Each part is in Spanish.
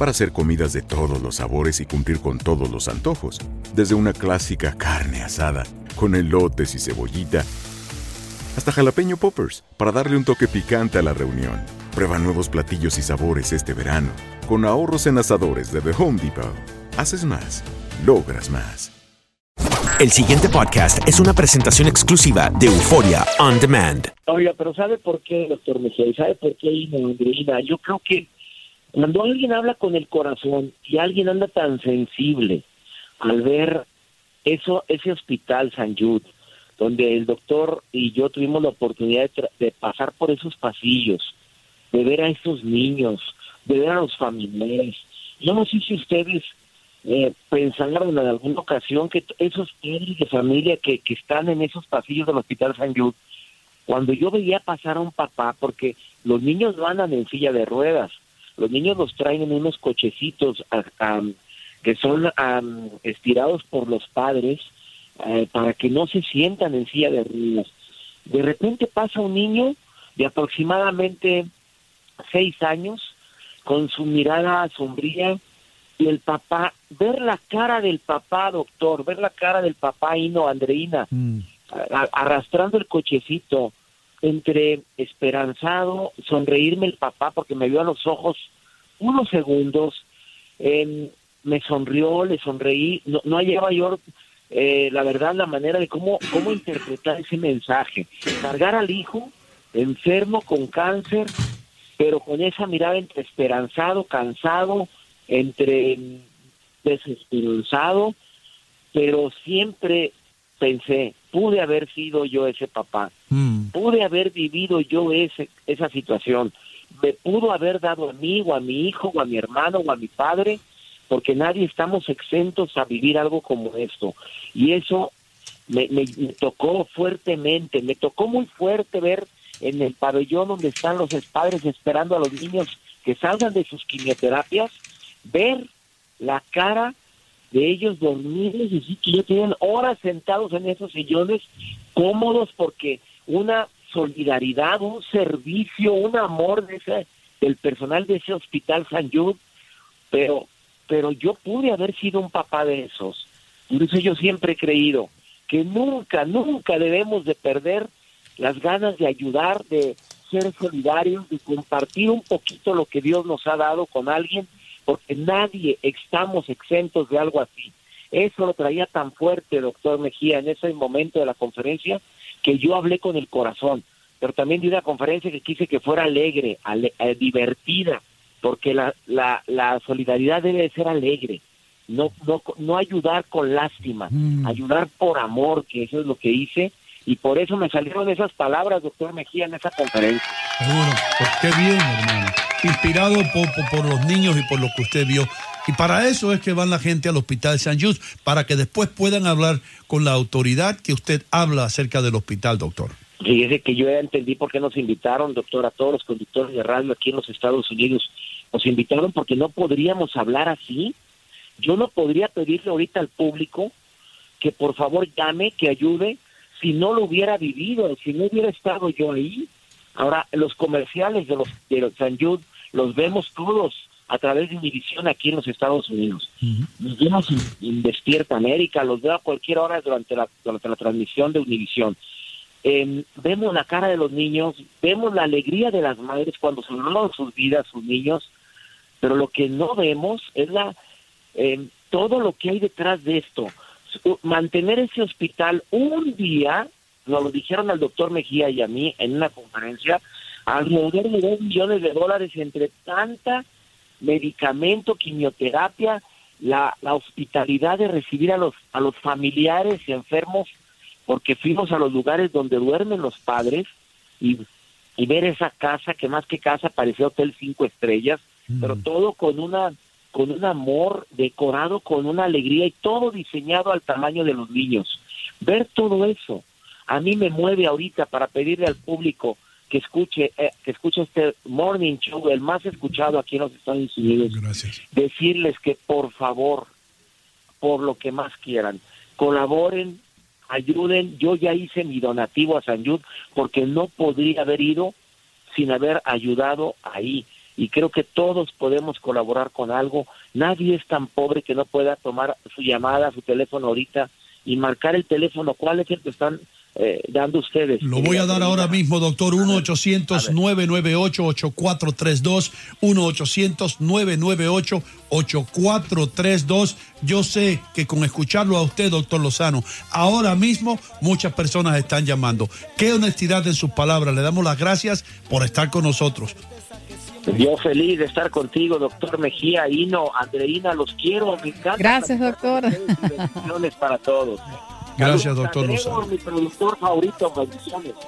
Para hacer comidas de todos los sabores y cumplir con todos los antojos, desde una clásica carne asada, con elotes y cebollita, hasta jalapeño poppers, para darle un toque picante a la reunión. Prueba nuevos platillos y sabores este verano, con ahorros en asadores de The Home Depot. Haces más, logras más. El siguiente podcast es una presentación exclusiva de Euforia On Demand. Oiga, pero ¿sabe por qué, doctor Mejía? ¿Y sabe por qué, Andreina? Yo creo que cuando alguien habla con el corazón y alguien anda tan sensible al ver eso, ese hospital San Jude, donde el doctor y yo tuvimos la oportunidad de, de pasar por esos pasillos, de ver a esos niños, de ver a los familiares. Yo no sé si ustedes eh, pensaron en alguna ocasión que esos padres de familia que, que están en esos pasillos del Hospital San Jude, cuando yo veía pasar a un papá, porque los niños no andan en silla de ruedas, los niños los traen en unos cochecitos que son estirados por los padres eh, para que no se sientan en silla de ruedas. De repente pasa un niño de aproximadamente seis años con su mirada sombría y el papá, ver la cara del papá, doctor, ver la cara del papá Hino Andreina, Mm. arrastrando el cochecito, entre esperanzado, sonreírme el papá porque me vio a los ojos unos segundos, em, me sonrió, le sonreí, no, no hallaba yo eh, la verdad la manera de cómo, cómo interpretar ese mensaje, cargar al hijo enfermo con cáncer, pero con esa mirada entre esperanzado, cansado, entre mm, desesperanzado, pero siempre pensé, pude haber sido yo ese papá, pude haber vivido yo ese, esa situación, me pudo haber dado a mí o a mi hijo o a mi hermano o a mi padre, porque nadie estamos exentos a vivir algo como esto. Y eso me, me- tocó fuertemente, me tocó muy fuerte ver en el pabellón donde están los padres esperando a los niños que salgan de sus quimioterapias, ver la cara de ellos dormidos y que ya tienen horas sentados en esos sillones cómodos porque una solidaridad, un servicio, un amor de ese, del personal de ese hospital San Jude, pero, pero yo pude haber sido un papá de esos. Por eso yo siempre he creído que nunca, nunca debemos de perder las ganas de ayudar, de ser solidarios, de compartir un poquito lo que Dios nos ha dado con alguien, porque nadie estamos exentos de algo así. Eso lo traía tan fuerte, doctor Mejía, en ese momento de la conferencia, que yo hablé con el corazón. Pero también di una conferencia que quise que fuera alegre, ale- eh, divertida, porque la, la, la solidaridad debe de ser alegre, no, no, no ayudar con lástima, ayudar por amor, que eso es lo que hice, y por eso me salieron esas palabras, doctor Mejía, en esa conferencia. Seguro. Pues qué bien, hermano. Inspirado por, por- por los niños y por lo que usted vio. Y para eso es que van la gente al Hospital San Just, para que después puedan hablar con la autoridad que usted habla acerca del hospital, doctor. Fíjese que yo ya entendí por qué nos invitaron, doctor, a todos los conductores de radio aquí en los Estados Unidos. Nos invitaron porque no podríamos hablar así. Yo no podría pedirle ahorita al público que por favor llame, que ayude, si no lo hubiera vivido, si no hubiera estado yo ahí. Ahora, los comerciales de los de San Jude los vemos todos a través de Univision aquí en los Estados Unidos. Los vemos en, en Despierta América, los veo a cualquier hora durante la, durante la transmisión de Univision. Eh, vemos la cara de los niños, vemos la alegría de las madres cuando salvan sus vidas, sus niños, pero lo que no vemos es la eh, todo lo que hay detrás de esto. Mantener ese hospital un día, nos lo dijeron al doctor Mejía y a mí en una conferencia, alrededor de dos millones de dólares entre tanta medicamento, quimioterapia, la, la hospitalidad de recibir a los, a los familiares y enfermos, porque fuimos a los lugares donde duermen los padres y, y ver esa casa, que más que casa parecía hotel cinco estrellas, pero todo con una con un amor decorado con una alegría y todo diseñado al tamaño de los niños. Ver todo eso a mí me mueve ahorita para pedirle al público que escuche eh, que escuche este morning show el más escuchado aquí en los Estados Unidos. Gracias. Decirles que por favor, por lo que más quieran, colaboren, ayuden. Yo ya hice mi donativo a San Jude porque no podría haber ido sin haber ayudado ahí. Y creo que todos podemos colaborar con algo. Nadie es tan pobre que no pueda tomar su llamada, su teléfono ahorita y marcar el teléfono. ¿Cuál es el que están eh, dando ustedes? Lo voy a dar ahora mismo, doctor. 1-800-998-8432. 1-800-998-8432. Yo sé que con escucharlo a usted, doctor Lozano, ahora mismo muchas personas están llamando. Qué honestidad en sus palabras. Le damos las gracias por estar con nosotros. Yo feliz de estar contigo, doctor Mejía, Hino, Andreina, los quiero, me encanta. Gracias, doctor. bendiciones para todos. Gracias, doctor Lozano. mi productor favorito, bendiciones.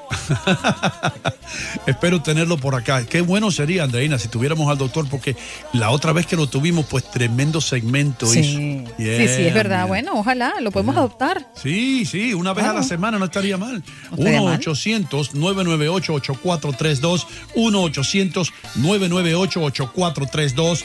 Espero tenerlo por acá. Qué bueno sería, Andreina, si tuviéramos al doctor, porque la otra vez que lo tuvimos, pues tremendo segmento Sí, hizo. sí, Yeah, sí, es verdad. man. Bueno, ojalá lo podemos adoptar. Sí, sí, una vez a la Claro. semana no estaría mal. No estaría mal. 1-800-998-8432. 1-800-998-8432.